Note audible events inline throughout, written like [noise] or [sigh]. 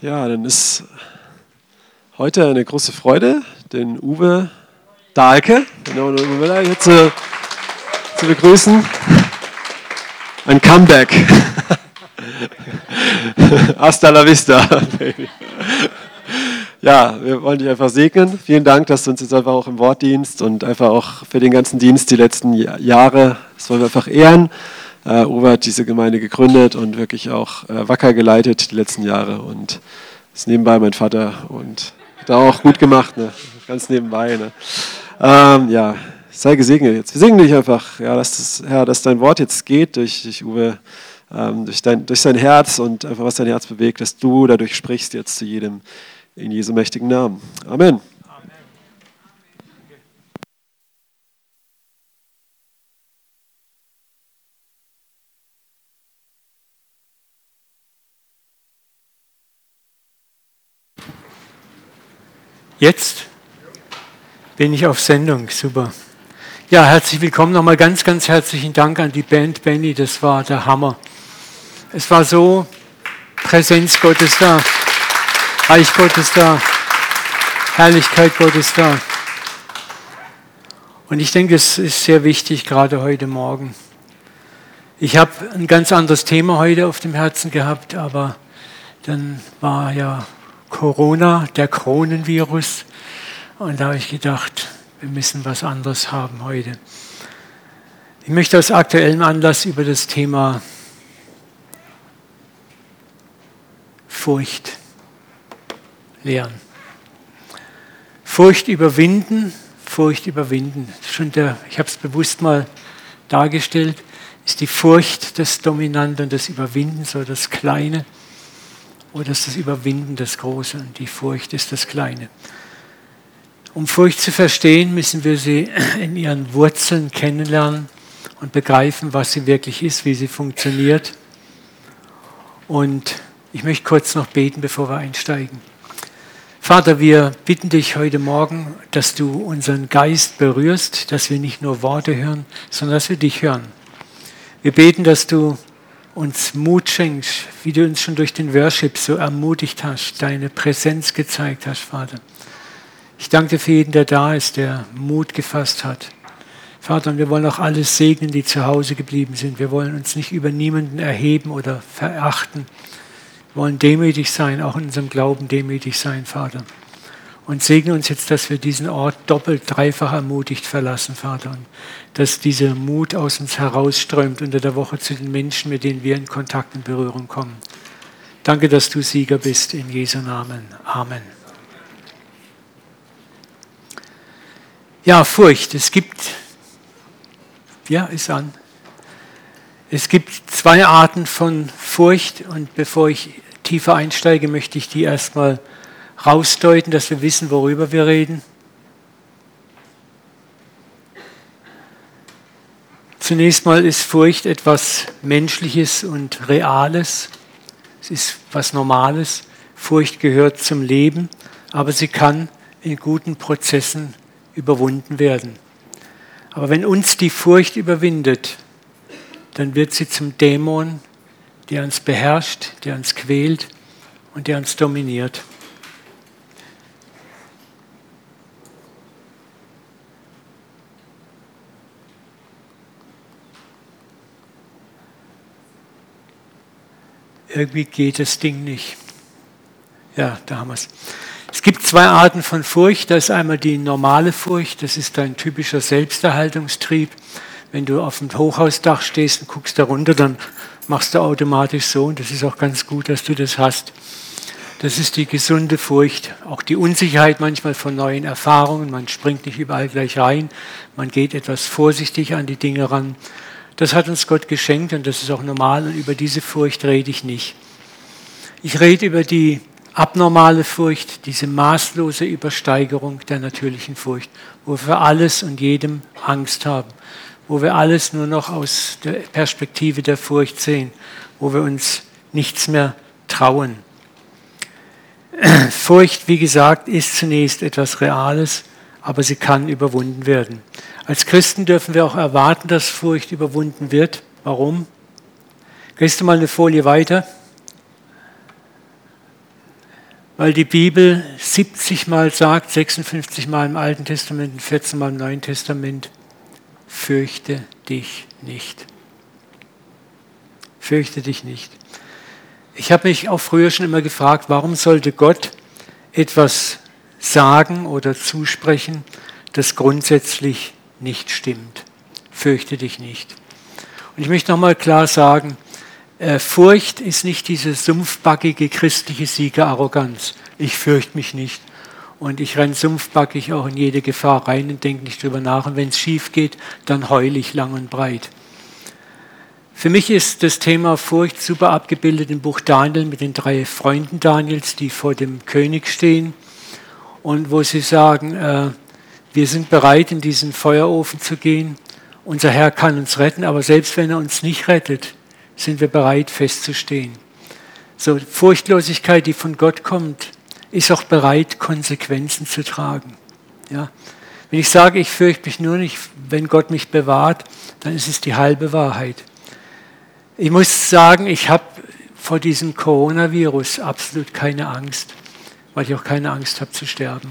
Ja, dann ist heute eine große Freude, den Uwe Dahlke, genau, Uwe Müller, hier zu, zu begrüßen. Ein Comeback. [laughs] Hasta la vista, Baby. Ja, wir wollen dich einfach segnen. Vielen Dank, dass du uns jetzt einfach auch im Wort dienst und einfach auch für den ganzen Dienst die letzten Jahre. Das wollen wir einfach ehren. Uh, Uwe hat diese Gemeinde gegründet und wirklich auch uh, wacker geleitet die letzten Jahre und ist nebenbei mein Vater und hat auch gut gemacht, ne? ganz nebenbei. Ne? Ähm, ja, sei gesegnet jetzt. Wir singen dich einfach, ja, dass das, Herr, dass dein Wort jetzt geht durch, durch Uwe, ähm, durch, dein, durch sein Herz und einfach was dein Herz bewegt, dass du dadurch sprichst jetzt zu jedem in Jesu mächtigen Namen. Amen. Jetzt bin ich auf Sendung, super. Ja, herzlich willkommen, nochmal ganz, ganz herzlichen Dank an die Band Benny, das war der Hammer. Es war so Präsenz Gottes da, Reich Gottes da, Herrlichkeit Gottes da. Und ich denke, es ist sehr wichtig, gerade heute Morgen. Ich habe ein ganz anderes Thema heute auf dem Herzen gehabt, aber dann war ja Corona, der Kronenvirus. Und da habe ich gedacht, wir müssen was anderes haben heute. Ich möchte aus aktuellem Anlass über das Thema Furcht lehren. Furcht überwinden, Furcht überwinden. Schon der, ich habe es bewusst mal dargestellt, ist die Furcht das Dominante und das Überwinden so das Kleine. Oder ist das Überwinden das Große und die Furcht ist das Kleine? Um Furcht zu verstehen, müssen wir sie [clears throat] in ihren Wurzeln kennenlernen und begreifen, was sie wirklich ist, wie sie funktioniert. Und ich möchte kurz noch beten, bevor wir einsteigen. Vater, wir bitten dich heute Morgen, dass du unseren Geist berührst, dass wir nicht nur Worte hören, sondern dass wir dich hören. Wir beten, dass du uns Mut schenkst, wie du uns schon durch den Worship so ermutigt hast, deine Präsenz gezeigt hast, Vater. Ich danke dir für jeden, der da ist, der Mut gefasst hat. Vater, und wir wollen auch alle segnen, die zu Hause geblieben sind. Wir wollen uns nicht über niemanden erheben oder verachten. Wir wollen demütig sein, auch in unserem Glauben demütig sein, Vater. Und segne uns jetzt, dass wir diesen Ort doppelt, dreifach ermutigt verlassen, Vater. Und dass dieser Mut aus uns herausströmt unter der Woche zu den Menschen, mit denen wir in Kontakt und Berührung kommen. Danke, dass du Sieger bist. In Jesu Namen. Amen. Ja, Furcht. Es gibt, ja, ist an. Es gibt zwei Arten von Furcht und bevor ich tiefer einsteige, möchte ich die erstmal rausdeuten, dass wir wissen, worüber wir reden? Zunächst mal ist Furcht etwas Menschliches und Reales. Es ist was Normales. Furcht gehört zum Leben, aber sie kann in guten Prozessen überwunden werden. Aber wenn uns die Furcht überwindet, dann wird sie zum Dämon, der uns beherrscht, der uns quält und der uns dominiert. Irgendwie geht das Ding nicht. Ja, da haben wir es. Es gibt zwei Arten von Furcht. Da ist einmal die normale Furcht, das ist dein typischer Selbsterhaltungstrieb. Wenn du auf dem Hochhausdach stehst und guckst da runter, dann machst du automatisch so und das ist auch ganz gut, dass du das hast. Das ist die gesunde Furcht, auch die Unsicherheit manchmal von neuen Erfahrungen. Man springt nicht überall gleich rein, man geht etwas vorsichtig an die Dinge ran. Das hat uns Gott geschenkt und das ist auch normal und über diese Furcht rede ich nicht. Ich rede über die abnormale Furcht, diese maßlose Übersteigerung der natürlichen Furcht, wo wir alles und jedem Angst haben, wo wir alles nur noch aus der Perspektive der Furcht sehen, wo wir uns nichts mehr trauen. [clears throat] Furcht, wie gesagt, ist zunächst etwas Reales, aber sie kann überwunden werden. Als Christen dürfen wir auch erwarten, dass Furcht überwunden wird. Warum? Gehst du mal eine Folie weiter? weil die Bibel 70 Mal sagt, 56 Mal im Alten Testament und 14 Mal im Neuen Testament, fürchte dich nicht. Fürchte dich nicht. Ich habe mich auch früher schon immer gefragt, warum sollte Gott etwas sagen oder zusprechen, das grundsätzlich nicht stimmt. Fürchte dich nicht. Und ich möchte nochmal klar sagen, äh, Furcht ist nicht diese sumpfbackige christliche Siegerarroganz. Ich fürchte mich nicht. Und ich renne sumpfbackig auch in jede Gefahr rein und denke nicht drüber nach. Und wenn es schief geht, dann heule ich lang und breit. Für mich ist das Thema Furcht super abgebildet im Buch Daniel mit den drei Freunden Daniels, die vor dem König stehen und wo sie sagen, äh, wir sind bereit, in diesen Feuerofen zu gehen. Unser Herr kann uns retten, aber selbst wenn er uns nicht rettet, sind wir bereit, festzustehen. So Furchtlosigkeit, die von Gott kommt, ist auch bereit, Konsequenzen zu tragen. Ja? Wenn ich sage, ich fürchte mich nur nicht, wenn Gott mich bewahrt, dann ist es die halbe Wahrheit. Ich muss sagen, ich habe vor diesem Coronavirus absolut keine Angst, weil ich auch keine Angst habe zu sterben.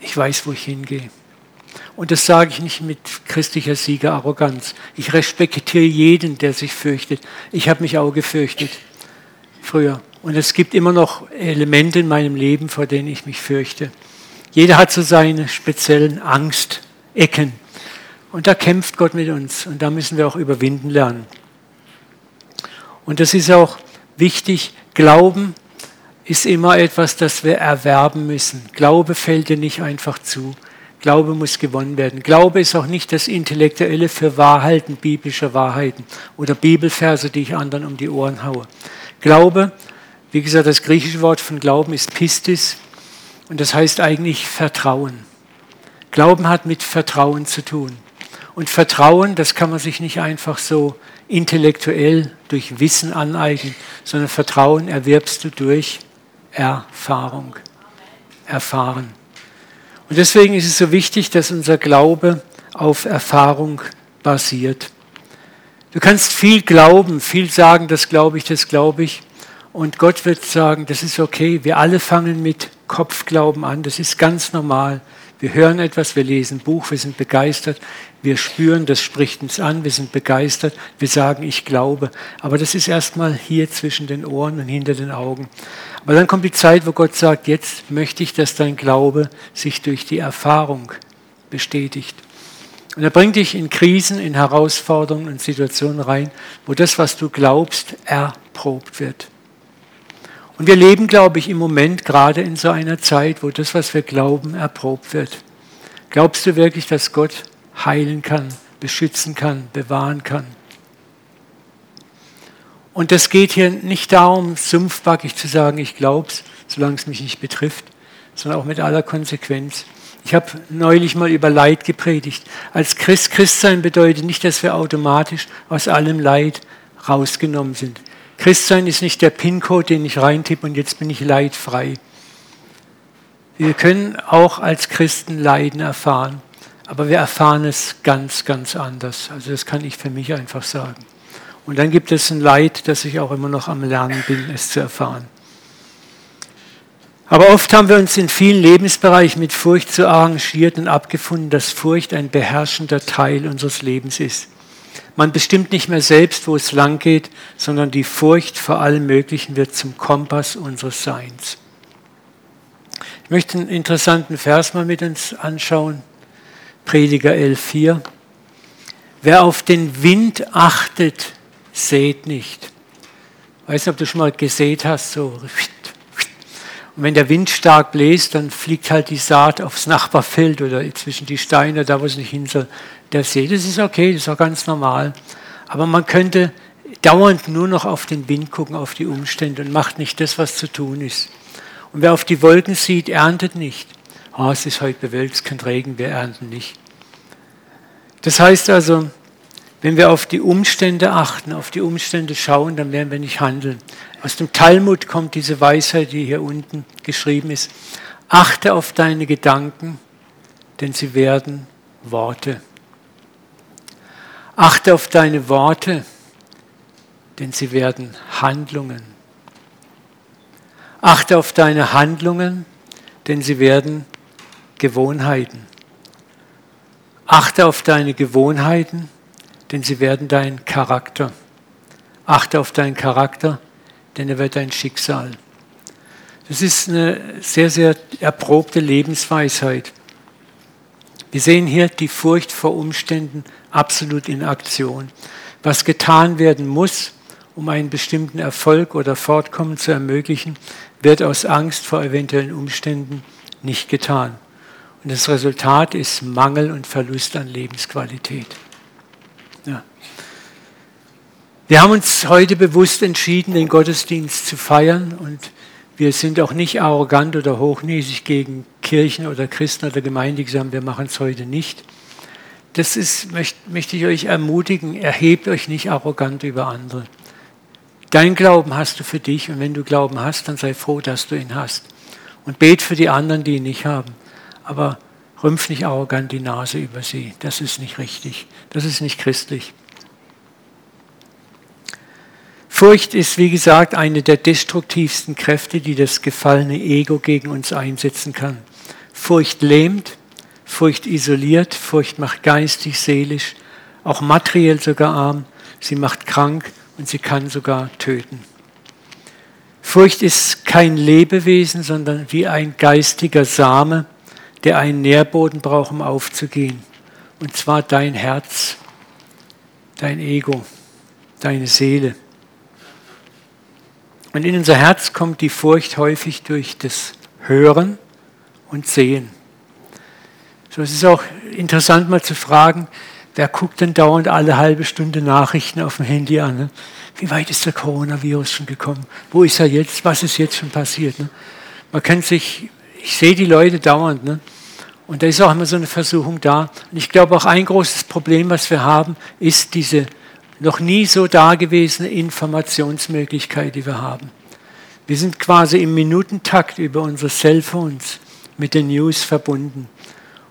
Ich weiß, wo ich hingehe. Und das sage ich nicht mit christlicher Siegerarroganz. Ich respektiere jeden, der sich fürchtet. Ich habe mich auch gefürchtet früher. Und es gibt immer noch Elemente in meinem Leben, vor denen ich mich fürchte. Jeder hat so seine speziellen Angstecken. Und da kämpft Gott mit uns und da müssen wir auch überwinden lernen. Und das ist auch wichtig. Glauben ist immer etwas, das wir erwerben müssen. Glaube fällt dir nicht einfach zu. Glaube muss gewonnen werden. Glaube ist auch nicht das Intellektuelle für Wahrheiten, biblische Wahrheiten oder Bibelverse, die ich anderen um die Ohren haue. Glaube, wie gesagt, das griechische Wort von Glauben ist Pistis und das heißt eigentlich Vertrauen. Glauben hat mit Vertrauen zu tun. Und Vertrauen, das kann man sich nicht einfach so intellektuell durch Wissen aneignen, sondern Vertrauen erwirbst du durch Erfahrung. Erfahren. Und deswegen ist es so wichtig, dass unser Glaube auf Erfahrung basiert. Du kannst viel glauben, viel sagen, das glaube ich, das glaube ich. Und Gott wird sagen, das ist okay. Wir alle fangen mit Kopfglauben an. Das ist ganz normal. Wir hören etwas, wir lesen ein Buch, wir sind begeistert, wir spüren, das spricht uns an, wir sind begeistert, wir sagen, ich glaube. Aber das ist erstmal hier zwischen den Ohren und hinter den Augen. Aber dann kommt die Zeit, wo Gott sagt, jetzt möchte ich, dass dein Glaube sich durch die Erfahrung bestätigt. Und er bringt dich in Krisen, in Herausforderungen und Situationen rein, wo das, was du glaubst, erprobt wird. Und wir leben, glaube ich, im Moment gerade in so einer Zeit, wo das, was wir glauben, erprobt wird. Glaubst du wirklich, dass Gott heilen kann, beschützen kann, bewahren kann? Und das geht hier nicht darum, sumpfbackig zu sagen, ich glaube es, solange es mich nicht betrifft, sondern auch mit aller Konsequenz. Ich habe neulich mal über Leid gepredigt. Als Christ, Christsein bedeutet nicht, dass wir automatisch aus allem Leid rausgenommen sind. Christsein ist nicht der PIN-Code, den ich reintippe und jetzt bin ich leidfrei. Wir können auch als Christen Leiden erfahren, aber wir erfahren es ganz, ganz anders. Also das kann ich für mich einfach sagen. Und dann gibt es ein Leid, das ich auch immer noch am Lernen bin, es zu erfahren. Aber oft haben wir uns in vielen Lebensbereichen mit Furcht so arrangiert und abgefunden, dass Furcht ein beherrschender Teil unseres Lebens ist. Man bestimmt nicht mehr selbst, wo es lang geht, sondern die Furcht vor allem Möglichen wird zum Kompass unseres Seins. Ich möchte einen interessanten Vers mal mit uns anschauen. Prediger 11,4. Wer auf den Wind achtet, sät nicht. Ich weiß nicht, ob du schon mal gesät hast, so. Und wenn der Wind stark bläst, dann fliegt halt die Saat aufs Nachbarfeld oder zwischen die Steine, da wo es nicht hin soll der See. Das ist okay, das ist auch ganz normal. Aber man könnte dauernd nur noch auf den Wind gucken, auf die Umstände und macht nicht das, was zu tun ist. Und wer auf die Wolken sieht, erntet nicht. Oh, es ist heute bewölkt, es kann Regen, wir ernten nicht. Das heißt also, wenn wir auf die Umstände achten, auf die Umstände schauen, dann werden wir nicht handeln. Aus dem Talmud kommt diese Weisheit, die hier unten geschrieben ist. Achte auf deine Gedanken, denn sie werden Worte. Achte auf deine Worte, denn sie werden Handlungen. Achte auf deine Handlungen, denn sie werden Gewohnheiten. Achte auf deine Gewohnheiten, denn sie werden dein Charakter. Achte auf deinen Charakter, denn er wird dein Schicksal. Das ist eine sehr, sehr erprobte Lebensweisheit. Wir sehen hier die Furcht vor Umständen absolut in Aktion. Was getan werden muss, um einen bestimmten Erfolg oder Fortkommen zu ermöglichen, wird aus Angst vor eventuellen Umständen nicht getan. Und das Resultat ist Mangel und Verlust an Lebensqualität. Ja. Wir haben uns heute bewusst entschieden, den Gottesdienst zu feiern und wir sind auch nicht arrogant oder hochnäsig gegen Kirchen oder Christen oder Gemeinde gesagt, wir machen es heute nicht. Das ist, möchte, möchte ich euch ermutigen, erhebt euch nicht arrogant über andere. Dein Glauben hast du für dich und wenn du Glauben hast, dann sei froh, dass du ihn hast. Und bet für die anderen, die ihn nicht haben. Aber rümpf nicht arrogant die Nase über sie. Das ist nicht richtig. Das ist nicht christlich. Furcht ist, wie gesagt, eine der destruktivsten Kräfte, die das gefallene Ego gegen uns einsetzen kann. Furcht lähmt, Furcht isoliert, Furcht macht geistig, seelisch, auch materiell sogar arm, sie macht krank und sie kann sogar töten. Furcht ist kein Lebewesen, sondern wie ein geistiger Same, der einen Nährboden braucht, um aufzugehen. Und zwar dein Herz, dein Ego, deine Seele. Und in unser Herz kommt die Furcht häufig durch das Hören und Sehen. So, es ist auch interessant mal zu fragen, wer guckt denn dauernd alle halbe Stunde Nachrichten auf dem Handy an? Ne? Wie weit ist der Coronavirus schon gekommen? Wo ist er jetzt? Was ist jetzt schon passiert? Ne? Man kann sich, ich sehe die Leute dauernd, ne? und da ist auch immer so eine Versuchung da. Und ich glaube auch ein großes Problem, was wir haben, ist diese noch nie so dagewesene Informationsmöglichkeit, die wir haben. Wir sind quasi im Minutentakt über unsere Cellphones mit den News verbunden.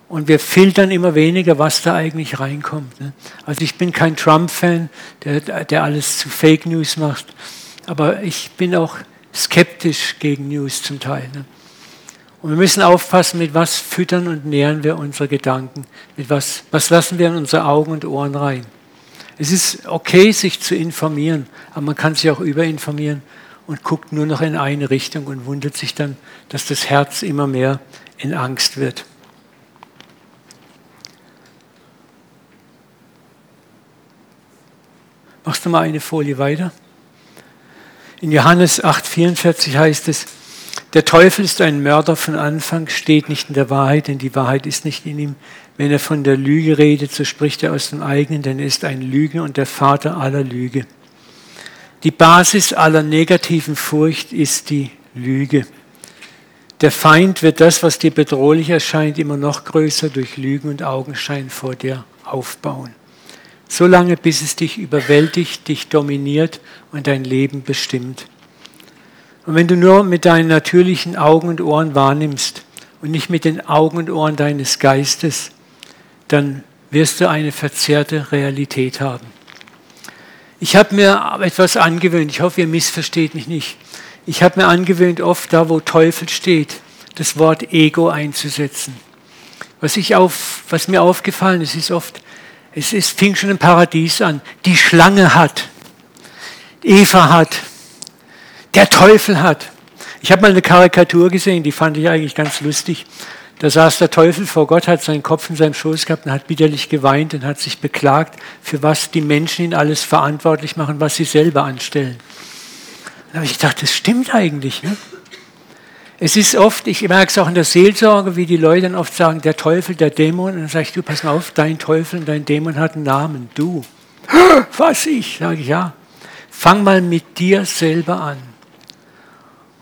Und wir filtern immer weniger, was da eigentlich reinkommt. Ne? Also ich bin kein Trump-Fan, der, der alles zu Fake News macht, aber ich bin auch skeptisch gegen News zum Teil. Ne? Und wir müssen aufpassen, mit was füttern und nähren wir unsere Gedanken, mit was, was lassen wir in unsere Augen und Ohren rein. Es ist okay, sich zu informieren, aber man kann sich auch überinformieren und guckt nur noch in eine Richtung und wundert sich dann, dass das Herz immer mehr in Angst wird. Machst du mal eine Folie weiter? In Johannes 8,44 heißt es, der Teufel ist ein Mörder von Anfang, steht nicht in der Wahrheit, denn die Wahrheit ist nicht in ihm. Wenn er von der Lüge redet, so spricht er aus dem eigenen, denn er ist ein Lüge und der Vater aller Lüge. Die Basis aller negativen Furcht ist die Lüge. Der Feind wird das, was dir bedrohlich erscheint, immer noch größer durch Lügen und Augenschein vor dir aufbauen. Solange bis es dich überwältigt, dich dominiert und dein Leben bestimmt. Und wenn du nur mit deinen natürlichen Augen und Ohren wahrnimmst und nicht mit den Augen und Ohren deines Geistes, dann wirst du eine verzerrte Realität haben. Ich habe mir etwas angewöhnt, ich hoffe, ihr missversteht mich nicht. Ich habe mir angewöhnt, oft da, wo Teufel steht, das Wort Ego einzusetzen. Was, ich auf, was mir aufgefallen ist, ist oft, es ist, fing schon im Paradies an. Die Schlange hat, Eva hat, der Teufel hat. Ich habe mal eine Karikatur gesehen, die fand ich eigentlich ganz lustig. Da saß der Teufel vor Gott, hat seinen Kopf in seinem Schoß gehabt und hat bitterlich geweint und hat sich beklagt, für was die Menschen ihn alles verantwortlich machen, was sie selber anstellen. Da habe ich gedacht, das stimmt eigentlich. Ne? Es ist oft, ich merke es auch in der Seelsorge, wie die Leute dann oft sagen, der Teufel, der Dämon. Und dann sage ich, du, pass mal auf, dein Teufel und dein Dämon hat einen Namen, du. [gasps] Was ich? Sage ich, ja. Fang mal mit dir selber an.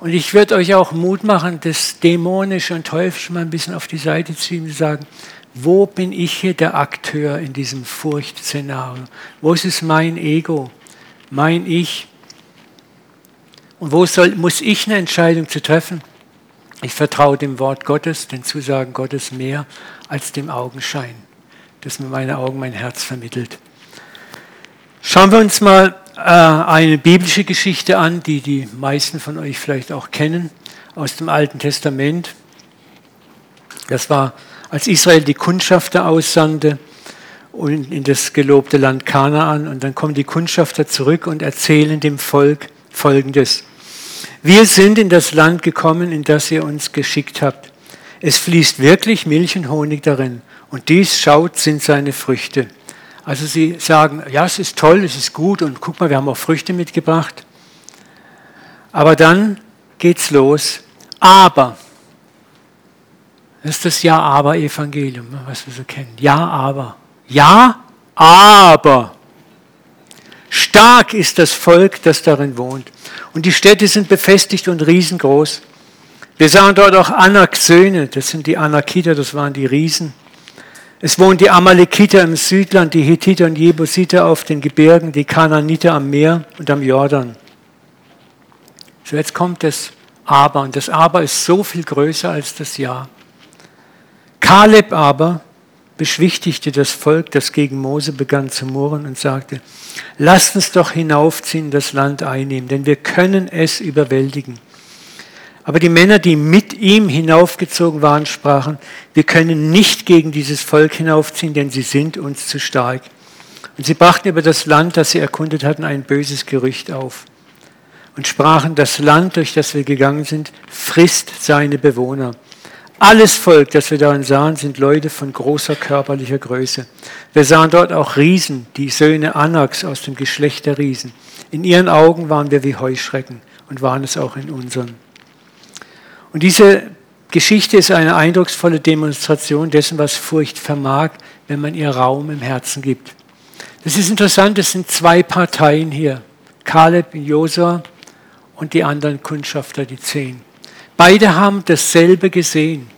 Und ich würde euch auch Mut machen, das Dämonische und Teuflische mal ein bisschen auf die Seite zu ziehen und sagen, wo bin ich hier der Akteur in diesem Furchtszenario? Wo ist es mein Ego, mein Ich? Und wo soll, muss ich eine Entscheidung zu treffen? Ich vertraue dem Wort Gottes, den Zusagen Gottes mehr als dem Augenschein, das mir meine Augen, mein Herz vermittelt. Schauen wir uns mal eine biblische Geschichte an, die die meisten von euch vielleicht auch kennen, aus dem Alten Testament. Das war, als Israel die Kundschafter aussandte und in das gelobte Land Kanaan. Und dann kommen die Kundschafter zurück und erzählen dem Volk Folgendes. Wir sind in das Land gekommen, in das ihr uns geschickt habt. Es fließt wirklich Milch und Honig darin. Und dies, schaut, sind seine Früchte. Also sie sagen, ja, es ist toll, es ist gut und guck mal, wir haben auch Früchte mitgebracht. Aber dann geht's los. Aber, das ist das Ja-Aber-Evangelium, was wir so kennen. Ja, aber. Ja, aber. Stark ist das Volk, das darin wohnt. Und die Städte sind befestigt und riesengroß. Wir sahen dort auch Anaks Söhne, das sind die Anakiter, das waren die Riesen. Es wohnen die Amalekiter im Südland, die Hethiter und Jebusiter auf den Gebirgen, die Kananiter am Meer und am Jordan. So, jetzt kommt das Aber. Und das Aber ist so viel größer als das Ja. Kaleb aber beschwichtigte das Volk, das gegen Mose begann zu murren und sagte, lasst uns doch hinaufziehen, das Land einnehmen, denn wir können es überwältigen. Aber die Männer, die mit ihm hinaufgezogen waren, sprachen, wir können nicht gegen dieses Volk hinaufziehen, denn sie sind uns zu stark. Und sie brachten über das Land, das sie erkundet hatten, ein böses Gerücht auf und sprachen, das Land, durch das wir gegangen sind, frisst seine Bewohner. Alles Volk, das wir darin sahen, sind Leute von großer körperlicher Größe. Wir sahen dort auch Riesen, die Söhne Anaks aus dem Geschlecht der Riesen. In ihren Augen waren wir wie Heuschrecken und waren es auch in unseren. Und diese Geschichte ist eine eindrucksvolle Demonstration dessen, was Furcht vermag, wenn man ihr Raum im Herzen gibt. Das ist interessant, es sind zwei Parteien hier, Kaleb, Josua und die anderen Kundschafter, die zehn. Beide haben dasselbe gesehen.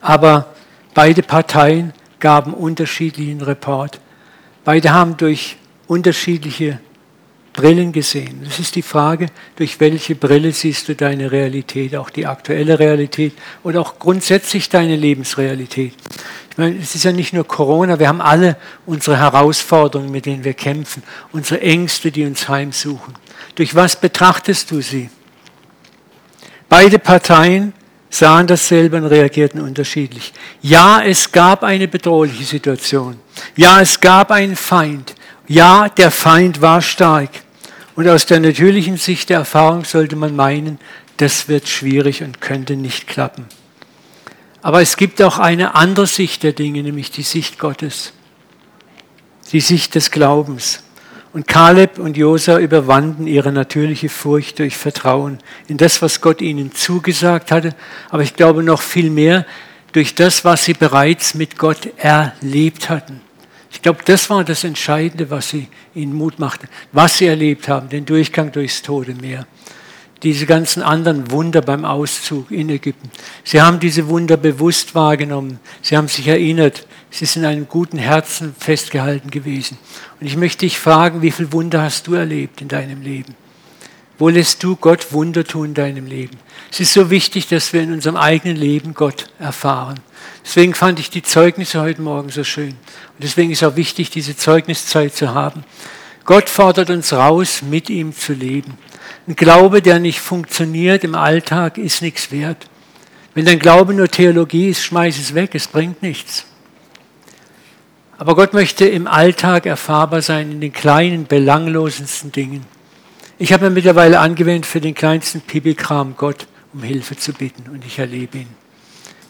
Aber beide Parteien gaben unterschiedlichen Report. Beide haben durch unterschiedliche Brillen gesehen. Das ist die Frage, durch welche Brille siehst du deine Realität, auch die aktuelle Realität oder auch grundsätzlich deine Lebensrealität. Ich meine, es ist ja nicht nur Corona, wir haben alle unsere Herausforderungen, mit denen wir kämpfen, unsere Ängste, die uns heimsuchen. Durch was betrachtest du sie? Beide Parteien sahen dasselbe und reagierten unterschiedlich. Ja, es gab eine bedrohliche Situation. Ja, es gab einen Feind. Ja, der Feind war stark. Und aus der natürlichen Sicht der Erfahrung sollte man meinen, das wird schwierig und könnte nicht klappen. Aber es gibt auch eine andere Sicht der Dinge, nämlich die Sicht Gottes, die Sicht des Glaubens. Und Kaleb und Josa überwanden ihre natürliche Furcht durch Vertrauen in das, was Gott ihnen zugesagt hatte, aber ich glaube noch viel mehr durch das, was sie bereits mit Gott erlebt hatten. Ich glaube, das war das Entscheidende, was sie ihnen Mut machte, was sie erlebt haben, den Durchgang durchs Todemeer diese ganzen anderen Wunder beim Auszug in Ägypten. Sie haben diese Wunder bewusst wahrgenommen. Sie haben sich erinnert. Sie sind in einem guten Herzen festgehalten gewesen. Und ich möchte dich fragen, wie viele Wunder hast du erlebt in deinem Leben? Wo lässt du Gott Wunder tun in deinem Leben? Es ist so wichtig, dass wir in unserem eigenen Leben Gott erfahren. Deswegen fand ich die Zeugnisse heute Morgen so schön. Und deswegen ist auch wichtig, diese Zeugniszeit zu haben. Gott fordert uns raus, mit ihm zu leben. Ein Glaube, der nicht funktioniert im Alltag, ist nichts wert. Wenn dein Glaube nur Theologie ist, schmeiß es weg, es bringt nichts. Aber Gott möchte im Alltag erfahrbar sein, in den kleinen, belanglosesten Dingen. Ich habe mir mittlerweile angewöhnt, für den kleinsten Pibelkram Gott um Hilfe zu bitten und ich erlebe ihn.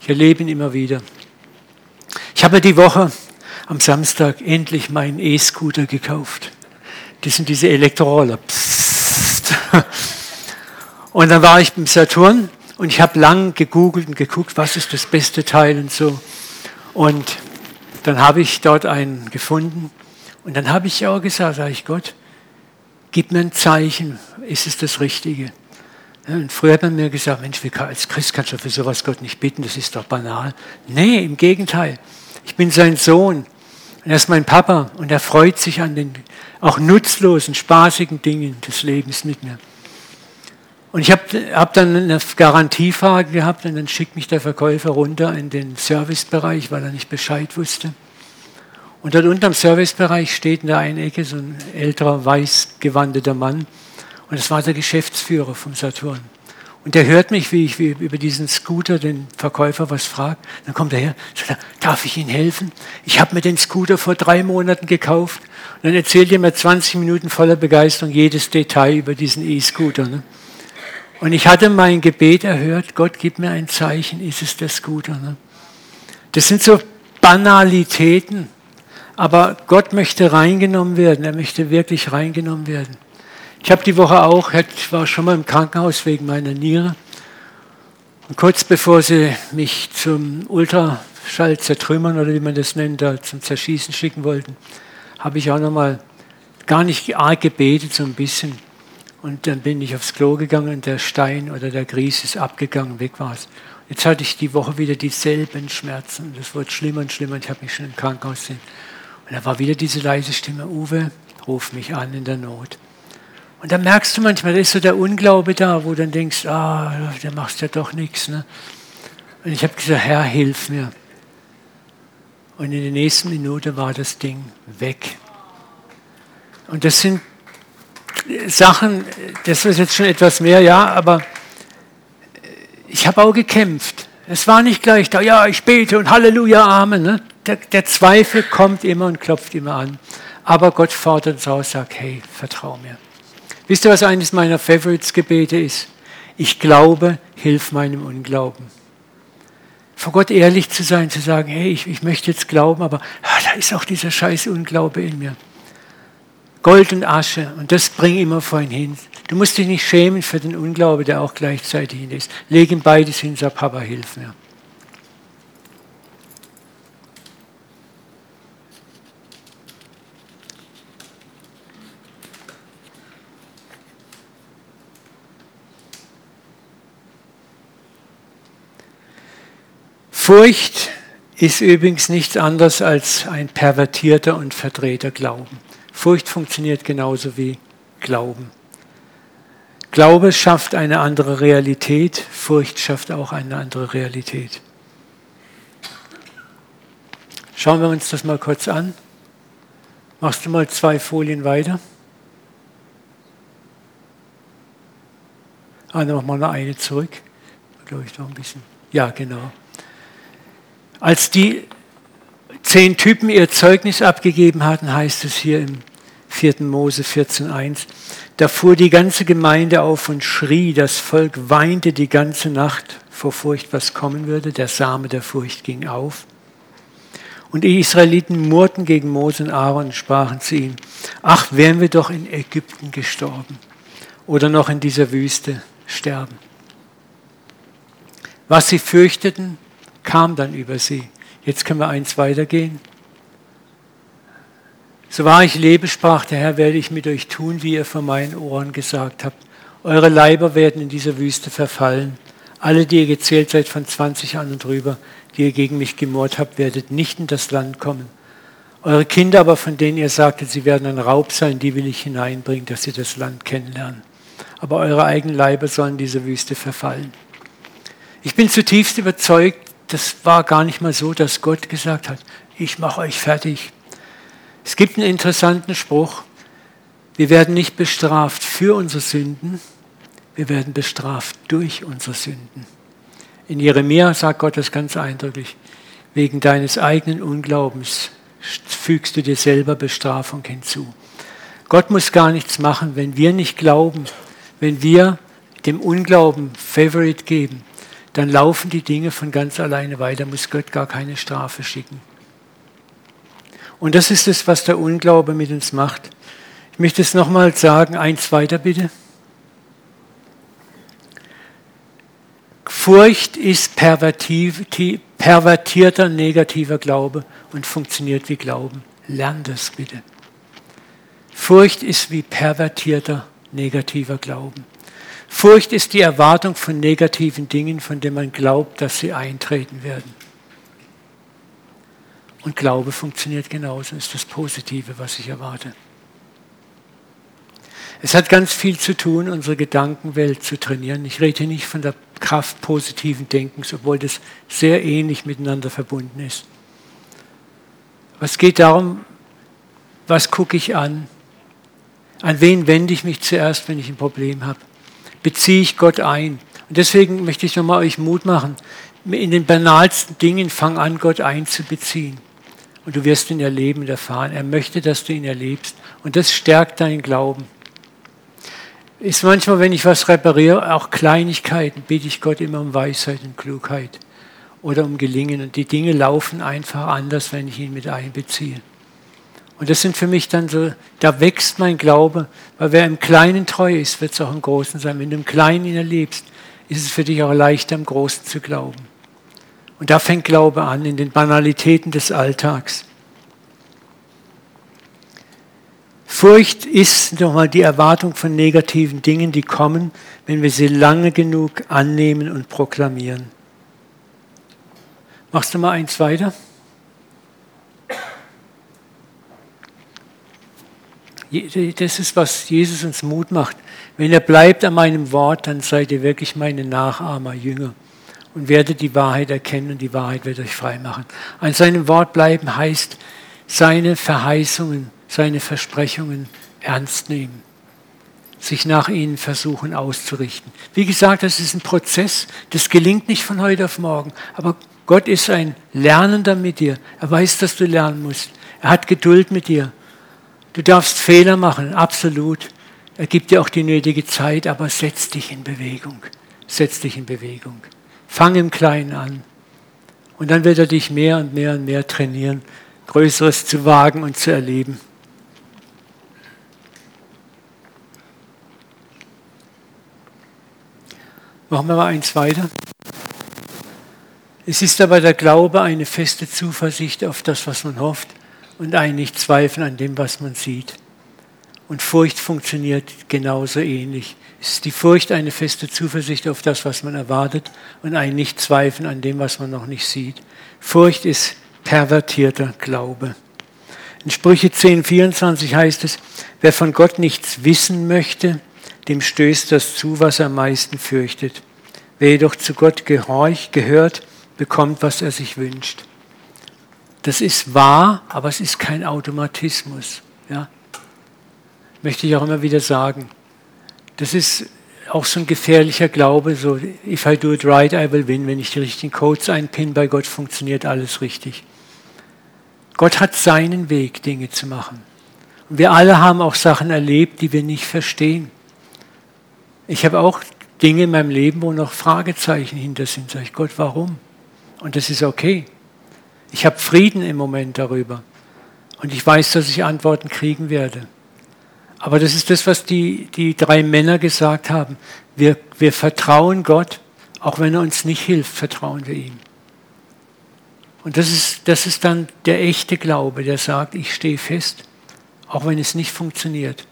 Ich erlebe ihn immer wieder. Ich habe mir die Woche am Samstag endlich meinen E-Scooter gekauft. Das sind diese Elektroroller. Psst. Und dann war ich beim Saturn und ich habe lang gegoogelt und geguckt, was ist das beste Teil und so. Und dann habe ich dort einen gefunden. Und dann habe ich auch gesagt, sage ich Gott, gib mir ein Zeichen, ist es das Richtige? Und früher hat man mir gesagt, Mensch, als Christ kannst du für sowas Gott nicht bitten, das ist doch banal. Nee, im Gegenteil. Ich bin sein Sohn. Und er ist mein Papa und er freut sich an den auch nutzlosen, spaßigen Dingen des Lebens mit mir. Und ich habe hab dann eine Garantiefrage gehabt und dann schickt mich der Verkäufer runter in den Servicebereich, weil er nicht Bescheid wusste. Und dort unten am Servicebereich steht in der einen Ecke so ein älterer, weiß gewandeter Mann. Und das war der Geschäftsführer vom Saturn. Und der hört mich, wie ich über diesen Scooter den Verkäufer was frage. Dann kommt er her, sagt er, darf ich Ihnen helfen? Ich habe mir den Scooter vor drei Monaten gekauft. Und dann erzählt er mir 20 Minuten voller Begeisterung jedes Detail über diesen E-Scooter. Ne? Und ich hatte mein Gebet erhört, Gott, gib mir ein Zeichen, ist es der Scooter. Ne? Das sind so Banalitäten, aber Gott möchte reingenommen werden, er möchte wirklich reingenommen werden. Ich habe die Woche auch, ich war schon mal im Krankenhaus wegen meiner Niere. Und kurz bevor sie mich zum Ultraschall zertrümmern oder wie man das nennt, da zum Zerschießen schicken wollten, habe ich auch noch mal gar nicht arg gebetet, so ein bisschen. Und dann bin ich aufs Klo gegangen und der Stein oder der Grieß ist abgegangen, weg war es. Jetzt hatte ich die Woche wieder dieselben Schmerzen. Das wurde schlimmer und schlimmer. Ich habe mich schon im Krankenhaus gesehen. Und da war wieder diese leise Stimme, Uwe, ruf mich an in der Not. Und da merkst du manchmal, da ist so der Unglaube da, wo du dann denkst, ah, der macht ja doch nichts. Ne? Und ich habe gesagt, Herr, hilf mir. Und in der nächsten Minute war das Ding weg. Und das sind Sachen, das ist jetzt schon etwas mehr, ja, aber ich habe auch gekämpft. Es war nicht gleich da, ja, ich bete und Halleluja, Amen. Ne? Der, der, Zweifel kommt immer und klopft immer an. Aber Gott fordert uns aus, sagt, hey, vertrau mir. Wisst ihr, was eines meiner Favorites-Gebete ist? Ich glaube, hilf meinem Unglauben. Vor Gott ehrlich zu sein, zu sagen, hey, ich, ich möchte jetzt glauben, aber ah, da ist auch dieser scheiß Unglaube in mir. Gold und Asche, und das bring immer vorhin hin. Du musst dich nicht schämen für den Unglaube, der auch gleichzeitig in ist. Leg ihm beides hin, sag Papa, hilf mir. Furcht ist übrigens nichts anderes als ein pervertierter und verdrehter Glauben. Furcht funktioniert genauso wie Glauben. Glaube schafft eine andere Realität, Furcht schafft auch eine andere Realität. Schauen wir uns das mal kurz an. Machst du mal zwei Folien weiter? Ah, dann machen wir noch eine zurück. Glaube ich noch ein bisschen. Ja, genau. Als die zehn Typen ihr Zeugnis abgegeben hatten, heißt es hier im 4. Mose 14.1, da fuhr die ganze Gemeinde auf und schrie, das Volk weinte die ganze Nacht vor Furcht, was kommen würde, der Same der Furcht ging auf. Und die Israeliten murrten gegen Mose und Aaron und sprachen zu ihm, ach, wären wir doch in Ägypten gestorben oder noch in dieser Wüste sterben. Was sie fürchteten, kam dann über sie. Jetzt können wir eins weitergehen. So wahr ich lebe, sprach der Herr, werde ich mit euch tun, wie ihr vor meinen Ohren gesagt habt. Eure Leiber werden in dieser Wüste verfallen. Alle, die ihr gezählt seid von 20 an und drüber, die ihr gegen mich gemordet habt, werdet nicht in das Land kommen. Eure Kinder aber, von denen ihr sagtet, sie werden ein Raub sein, die will ich hineinbringen, dass sie das Land kennenlernen. Aber eure eigenen Leiber sollen diese Wüste verfallen. Ich bin zutiefst überzeugt, das war gar nicht mal so, dass Gott gesagt hat, ich mache euch fertig. Es gibt einen interessanten Spruch, wir werden nicht bestraft für unsere Sünden, wir werden bestraft durch unsere Sünden. In Jeremia sagt Gott das ganz eindrücklich, wegen deines eigenen Unglaubens fügst du dir selber Bestrafung hinzu. Gott muss gar nichts machen, wenn wir nicht glauben, wenn wir dem Unglauben Favorite geben, dann laufen die Dinge von ganz alleine weiter, muss Gott gar keine Strafe schicken. Und das ist es, was der Unglaube mit uns macht. Ich möchte es nochmal sagen, eins weiter bitte. Furcht ist pervertierter negativer Glaube und funktioniert wie Glauben. Lern das bitte. Furcht ist wie pervertierter negativer Glauben. Furcht ist die Erwartung von negativen Dingen, von denen man glaubt, dass sie eintreten werden. Und Glaube funktioniert genauso, ist das Positive, was ich erwarte. Es hat ganz viel zu tun, unsere Gedankenwelt zu trainieren. Ich rede nicht von der Kraft positiven Denkens, obwohl das sehr ähnlich miteinander verbunden ist. Was geht darum, was gucke ich an? An wen wende ich mich zuerst, wenn ich ein Problem habe? Beziehe ich Gott ein? Und deswegen möchte ich nochmal euch Mut machen. In den banalsten Dingen fang an, Gott einzubeziehen. Und du wirst ihn erleben und erfahren. Er möchte, dass du ihn erlebst. Und das stärkt deinen Glauben. Ist manchmal, wenn ich was repariere, auch Kleinigkeiten, bitte ich Gott immer um Weisheit und Klugheit oder um Gelingen. Und die Dinge laufen einfach anders, wenn ich ihn mit einbeziehe. Und das sind für mich dann so, da wächst mein Glaube, weil wer im Kleinen treu ist, wird es auch im Großen sein. Wenn du im Kleinen ihn erlebst, ist es für dich auch leichter, im Großen zu glauben. Und da fängt Glaube an, in den Banalitäten des Alltags. Furcht ist nochmal die Erwartung von negativen Dingen, die kommen, wenn wir sie lange genug annehmen und proklamieren. Machst du mal eins weiter? Das ist, was Jesus uns Mut macht. Wenn er bleibt an meinem Wort, dann seid ihr wirklich meine Nachahmer, Jünger und werdet die Wahrheit erkennen und die Wahrheit wird euch frei machen. An seinem Wort bleiben heißt, seine Verheißungen, seine Versprechungen ernst nehmen, sich nach ihnen versuchen auszurichten. Wie gesagt, das ist ein Prozess, das gelingt nicht von heute auf morgen, aber Gott ist ein Lernender mit dir. Er weiß, dass du lernen musst. Er hat Geduld mit dir. Du darfst Fehler machen, absolut. Er gibt dir auch die nötige Zeit, aber setz dich in Bewegung. Setz dich in Bewegung. Fang im Kleinen an. Und dann wird er dich mehr und mehr und mehr trainieren, Größeres zu wagen und zu erleben. Machen wir mal eins weiter. Es ist aber der Glaube eine feste Zuversicht auf das, was man hofft und ein Nicht-Zweifeln an dem, was man sieht. Und Furcht funktioniert genauso ähnlich. Es ist die Furcht eine feste Zuversicht auf das, was man erwartet und ein Nicht-Zweifeln an dem, was man noch nicht sieht. Furcht ist pervertierter Glaube. In Sprüche 10, 24 heißt es, wer von Gott nichts wissen möchte, dem stößt das zu, was er am meisten fürchtet. Wer jedoch zu Gott gehorcht, gehört, bekommt, was er sich wünscht. Das ist wahr, aber es ist kein Automatismus. Ja? Möchte ich auch immer wieder sagen. Das ist auch so ein gefährlicher Glaube, so if I do it right, I will win. Wenn ich die richtigen Codes einpinne, bei Gott funktioniert alles richtig. Gott hat seinen Weg, Dinge zu machen. Und wir alle haben auch Sachen erlebt, die wir nicht verstehen. Ich habe auch Dinge in meinem Leben, wo noch Fragezeichen hinter sind. Sag ich, Gott, warum? Und das ist okay. Ich habe Frieden im Moment darüber. Und ich weiß, dass ich Antworten kriegen werde. Aber das ist das, was die, die drei Männer gesagt haben. Wir, wir vertrauen Gott, auch wenn er uns nicht hilft, vertrauen wir ihm. Und das ist, das ist dann der echte Glaube, der sagt, ich stehe fest, auch wenn es nicht funktioniert.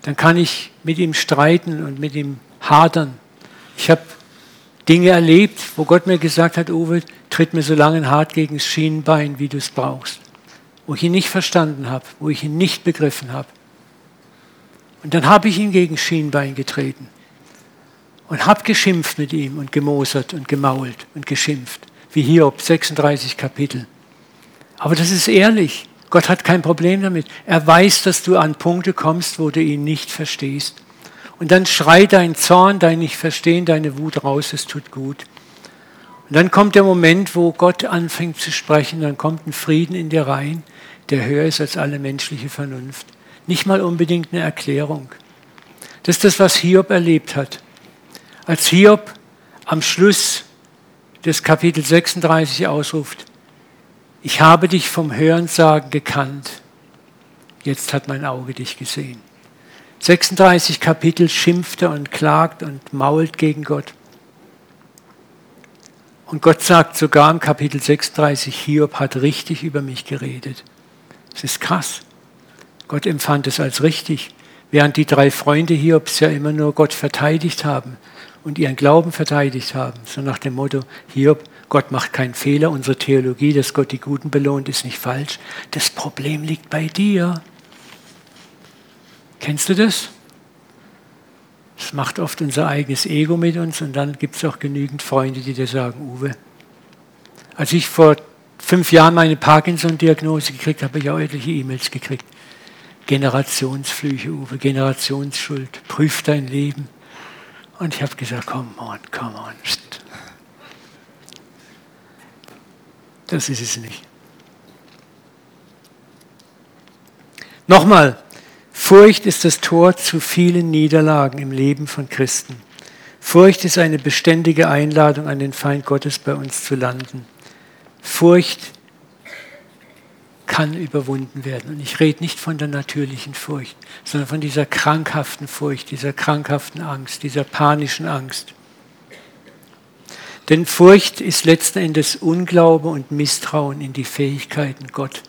Dann kann ich mit ihm streiten und mit ihm hadern. Ich habe Dinge erlebt, wo Gott mir gesagt hat, Uwe, tritt mir so lange hart gegen das Schienenbein, wie du es brauchst. Wo ich ihn nicht verstanden habe, wo ich ihn nicht begriffen habe. Und dann habe ich ihn gegen das Schienbein getreten und habe geschimpft mit ihm und gemosert und gemault und geschimpft, wie Hiob, 36 Kapitel. Aber das ist ehrlich. Gott hat kein Problem damit. Er weiß, dass du an Punkte kommst, wo du ihn nicht verstehst. Und dann schreit dein Zorn, dein Nicht-Verstehen, deine Wut raus, es tut gut. Und dann kommt der Moment, wo Gott anfängt zu sprechen, dann kommt ein Frieden in dir rein, der höher ist als alle menschliche Vernunft. Nicht mal unbedingt eine Erklärung. Das ist das, was Hiob erlebt hat. Als Hiob am Schluss des Kapitel 36 ausruft, ich habe dich vom Hörensagen gekannt, jetzt hat mein Auge dich gesehen. 36 Kapitel schimpft er und klagt und mault gegen Gott. Und Gott sagt sogar im Kapitel 36, Hiob hat richtig über mich geredet. Das ist krass. Gott empfand es als richtig, während die drei Freunde Hiobs ja immer nur Gott verteidigt haben und ihren Glauben verteidigt haben. So nach dem Motto, Hiob, Gott macht keinen Fehler, unsere Theologie, dass Gott die Guten belohnt, ist nicht falsch. Das Problem liegt bei dir. Kennst du das? Das macht oft unser eigenes Ego mit uns und dann gibt es auch genügend Freunde, die dir sagen, Uwe, als ich vor fünf Jahren meine Parkinson-Diagnose gekriegt, habe ich auch etliche E-Mails gekriegt. Generationsflüche, Uwe, Generationsschuld, prüf dein Leben. Und ich habe gesagt, come on, come on. Das ist es nicht. Nochmal, Furcht ist das Tor zu vielen Niederlagen im Leben von Christen. Furcht ist eine beständige Einladung an den Feind Gottes bei uns zu landen. Furcht kann überwunden werden. Und ich rede nicht von der natürlichen Furcht, sondern von dieser krankhaften Furcht, dieser krankhaften Angst, dieser panischen Angst. Denn Furcht ist letzten Endes Unglaube und Misstrauen in die Fähigkeiten Gott,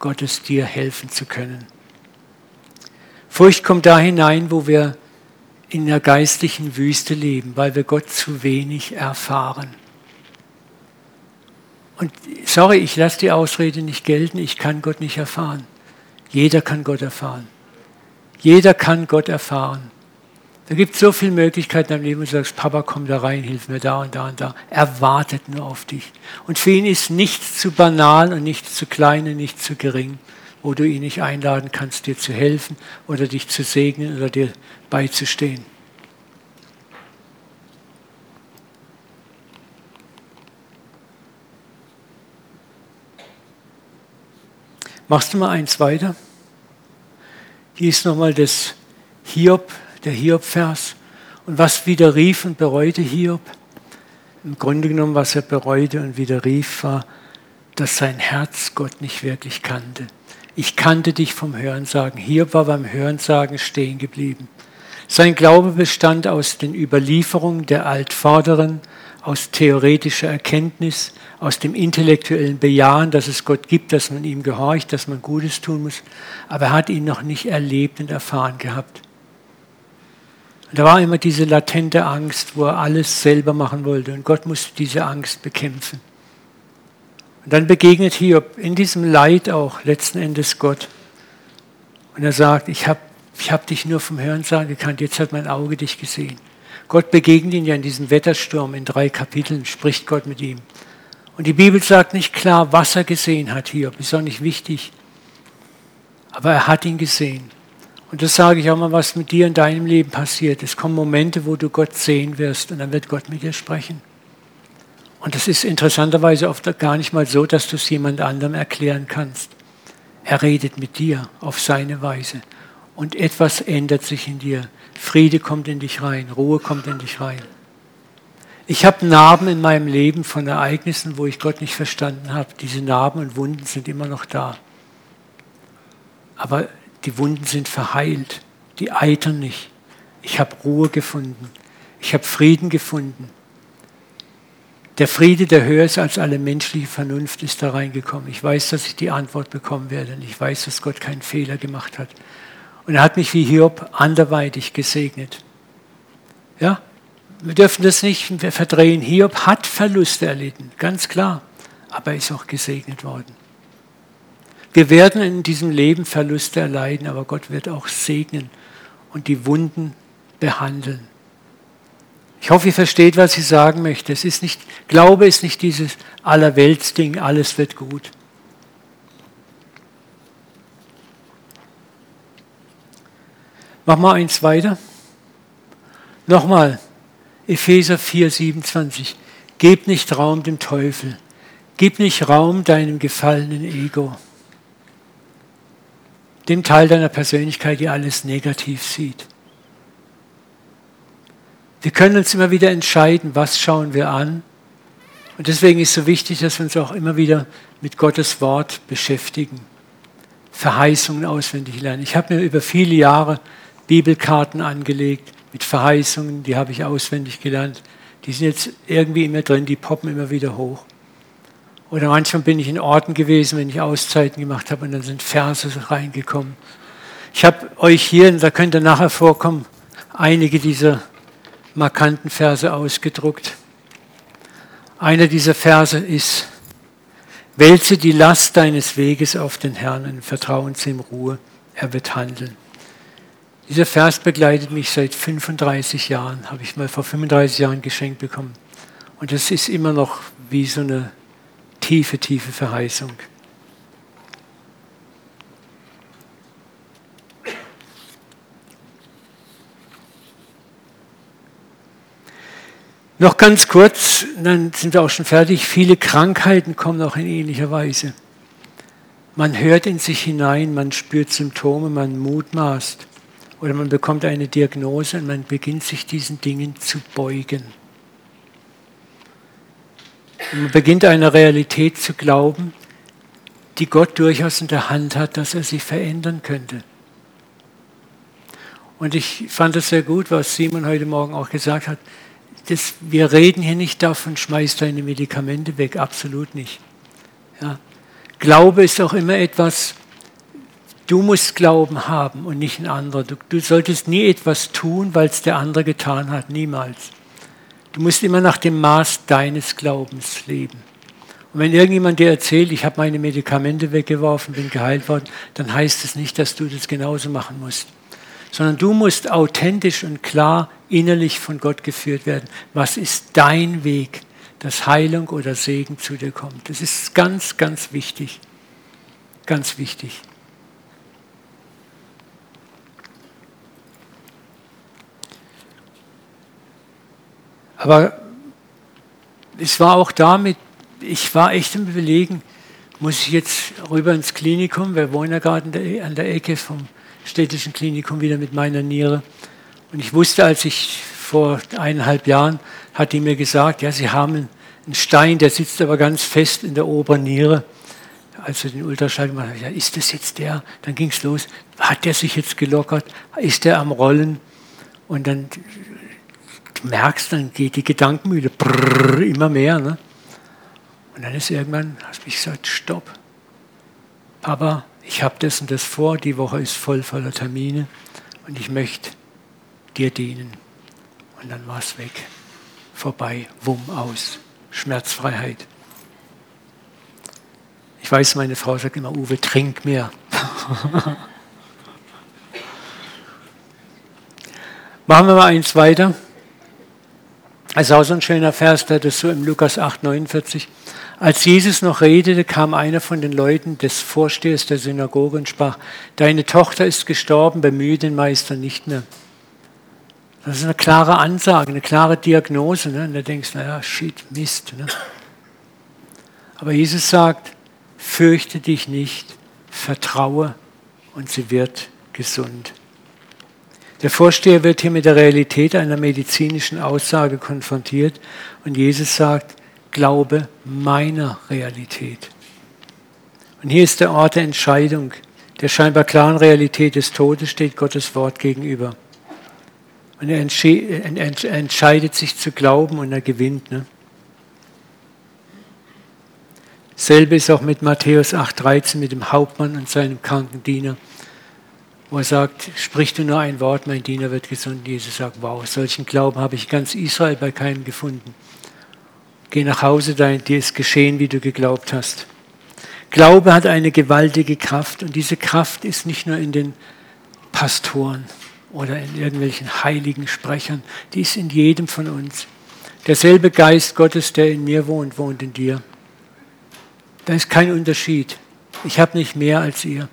Gottes dir helfen zu können. Furcht kommt da hinein, wo wir in der geistlichen Wüste leben, weil wir Gott zu wenig erfahren. Und sorry, ich lasse die Ausrede nicht gelten, ich kann Gott nicht erfahren. Jeder kann Gott erfahren. Jeder kann Gott erfahren. Da gibt es so viele Möglichkeiten im Leben, wo du sagst, Papa, komm da rein, hilf mir da und da und da. Er wartet nur auf dich. Und für ihn ist nichts zu banal und nichts zu klein und nichts zu gering, wo du ihn nicht einladen kannst, dir zu helfen oder dich zu segnen oder dir beizustehen. Machst du mal eins weiter? Hier ist nochmal das Hiob, der Hiob-Vers. Und was wieder rief und bereute Hiob? Im Grunde genommen, was er bereute und wieder rief, war, dass sein Herz Gott nicht wirklich kannte. Ich kannte dich vom Hörensagen. Hiob war beim Hörensagen stehen geblieben. Sein Glaube bestand aus den Überlieferungen der Altvorderen, aus theoretischer Erkenntnis, aus dem intellektuellen Bejahen, dass es Gott gibt, dass man ihm gehorcht, dass man Gutes tun muss. Aber er hat ihn noch nicht erlebt und erfahren gehabt. Und da war immer diese latente Angst, wo er alles selber machen wollte. Und Gott musste diese Angst bekämpfen. Und dann begegnet Hiob in diesem Leid auch letzten Endes Gott. Und er sagt, ich habe ich hab dich nur vom Hörensagen gekannt, jetzt hat mein Auge dich gesehen. Gott begegnet ihn ja in diesem Wettersturm in drei Kapiteln, spricht Gott mit ihm. Und die Bibel sagt nicht klar, was er gesehen hat hier, ist auch nicht wichtig. Aber er hat ihn gesehen. Und das sage ich auch mal, was mit dir in deinem Leben passiert. Es kommen Momente, wo du Gott sehen wirst und dann wird Gott mit dir sprechen. Und das ist interessanterweise oft gar nicht mal so, dass du es jemand anderem erklären kannst. Er redet mit dir auf seine Weise. Und etwas ändert sich in dir. Friede kommt in dich rein, Ruhe kommt in dich rein. Ich habe Narben in meinem Leben von Ereignissen, wo ich Gott nicht verstanden habe. Diese Narben und Wunden sind immer noch da. Aber die Wunden sind verheilt, die eitern nicht. Ich habe Ruhe gefunden. Ich habe Frieden gefunden. Der Friede, der höher ist als alle menschliche Vernunft, ist da reingekommen. Ich weiß, dass ich die Antwort bekommen werde und ich weiß, dass Gott keinen Fehler gemacht hat. Und er hat mich wie Hiob anderweitig gesegnet. Ja, wir dürfen das nicht verdrehen. Hiob hat Verluste erlitten, ganz klar, aber er ist auch gesegnet worden. Wir werden in diesem Leben Verluste erleiden, aber Gott wird auch segnen und die Wunden behandeln. Ich hoffe, ihr versteht, was ich sagen möchte. Es ist nicht, Glaube ist nicht dieses Allerweltsding, alles wird gut. Mach mal eins weiter. Nochmal, Epheser 4, 27. Gib nicht Raum dem Teufel. Gib nicht Raum deinem gefallenen Ego. Dem Teil deiner Persönlichkeit, die alles negativ sieht. Wir können uns immer wieder entscheiden, was schauen wir an. Und deswegen ist es so wichtig, dass wir uns auch immer wieder mit Gottes Wort beschäftigen. Verheißungen auswendig lernen. Ich habe mir über viele Jahre Bibelkarten angelegt mit Verheißungen, die habe ich auswendig gelernt. Die sind jetzt irgendwie immer drin, die poppen immer wieder hoch. Oder manchmal bin ich in Orten gewesen, wenn ich Auszeiten gemacht habe und dann sind Verse reingekommen. Ich habe euch hier, da könnt ihr nachher vorkommen, einige dieser markanten Verse ausgedruckt. Einer dieser Verse ist, wälze die Last deines Weges auf den Herrn und vertrauen ihm Ruhe, er wird handeln. Dieser Vers begleitet mich seit 35 Jahren, habe ich mal vor 35 Jahren geschenkt bekommen. Und es ist immer noch wie so eine tiefe, tiefe Verheißung. Noch ganz kurz, dann sind wir auch schon fertig. Viele Krankheiten kommen auch in ähnlicher Weise. Man hört in sich hinein, man spürt Symptome, man mutmaßt oder man bekommt eine Diagnose und man beginnt sich diesen Dingen zu beugen. Und man beginnt einer Realität zu glauben, die Gott durchaus in der Hand hat, dass er sie verändern könnte. Und ich fand es sehr gut, was Simon heute Morgen auch gesagt hat das, wir reden hier nicht davon, schmeiß deine Medikamente weg, absolut nicht. Ja. Glaube ist auch immer etwas, du musst Glauben haben und nicht ein anderer. Du, du solltest nie etwas tun, weil es der andere getan hat, niemals. Du musst immer nach dem Maß deines Glaubens leben. Und wenn irgendjemand dir erzählt, ich habe meine Medikamente weggeworfen, bin geheilt worden, dann heißt es nicht, dass du das genauso machen musst sondern du musst authentisch und klar innerlich von Gott geführt werden. Was ist dein Weg, dass Heilung oder Segen zu dir kommt? Das ist ganz, ganz wichtig. Ganz wichtig. Aber es war auch damit, ich war echt im Überlegen, muss ich jetzt rüber ins Klinikum? Wir wohnen ja gerade an der Ecke vom städtischen Klinikum wieder mit meiner Niere. Und ich wusste, als ich vor eineinhalb Jahren, hat die mir gesagt, ja, Sie haben einen Stein, der sitzt aber ganz fest in der oberen Niere. Als wir den Ultraschall gemacht haben, ja, ist das jetzt der? Dann ging es los. Hat der sich jetzt gelockert? Ist der am Rollen? Und dann, du merkst, dann geht die Gedankenmühle brrr, immer mehr. Ne? Und dann ist irgendwann, hast mich gesagt, stopp. Papa, ich habe das und das vor, die Woche ist voll voller Termine und ich möchte dir dienen. Und dann war es weg, vorbei, wumm aus, Schmerzfreiheit. Ich weiß, meine Frau sagt immer, Uwe, trink mehr. [laughs] Machen wir mal eins weiter. Es ist auch so ein schöner Vers, der das so im Lukas 8, 49. Als Jesus noch redete, kam einer von den Leuten des Vorstehers der Synagoge und sprach, deine Tochter ist gestorben, bemühe den Meister nicht mehr. Das ist eine klare Ansage, eine klare Diagnose. Ne? Und da denkst du, naja, shit, Mist. Ne? Aber Jesus sagt, fürchte dich nicht, vertraue und sie wird gesund. Der Vorsteher wird hier mit der Realität einer medizinischen Aussage konfrontiert und Jesus sagt, glaube meiner Realität. Und hier ist der Ort der Entscheidung. Der scheinbar klaren Realität des Todes steht Gottes Wort gegenüber. Und er entscheidet sich zu glauben und er gewinnt. Ne? Selbe ist auch mit Matthäus 8,13 mit dem Hauptmann und seinem kranken Diener, wo er sagt: Sprich du nur ein Wort, mein Diener wird gesund. Jesus sagt: Wow, solchen Glauben habe ich ganz Israel bei keinem gefunden. Geh nach Hause, dir ist geschehen, wie du geglaubt hast. Glaube hat eine gewaltige Kraft und diese Kraft ist nicht nur in den Pastoren oder in irgendwelchen heiligen Sprechern, die ist in jedem von uns. Derselbe Geist Gottes, der in mir wohnt, wohnt in dir. Da ist kein Unterschied. Ich habe nicht mehr als ihr.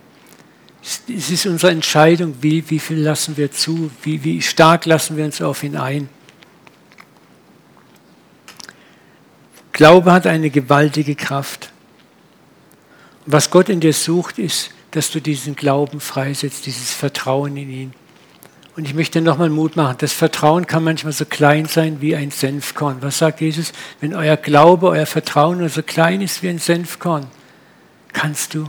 Es ist unsere Entscheidung, wie, wie viel lassen wir zu, wie, wie stark lassen wir uns auf ihn ein. Glaube hat eine gewaltige Kraft. Und was Gott in dir sucht, ist, dass du diesen Glauben freisetzt, dieses Vertrauen in ihn. Und ich möchte nochmal Mut machen. Das Vertrauen kann manchmal so klein sein wie ein Senfkorn. Was sagt Jesus? Wenn euer Glaube, euer Vertrauen nur so klein ist wie ein Senfkorn, kannst du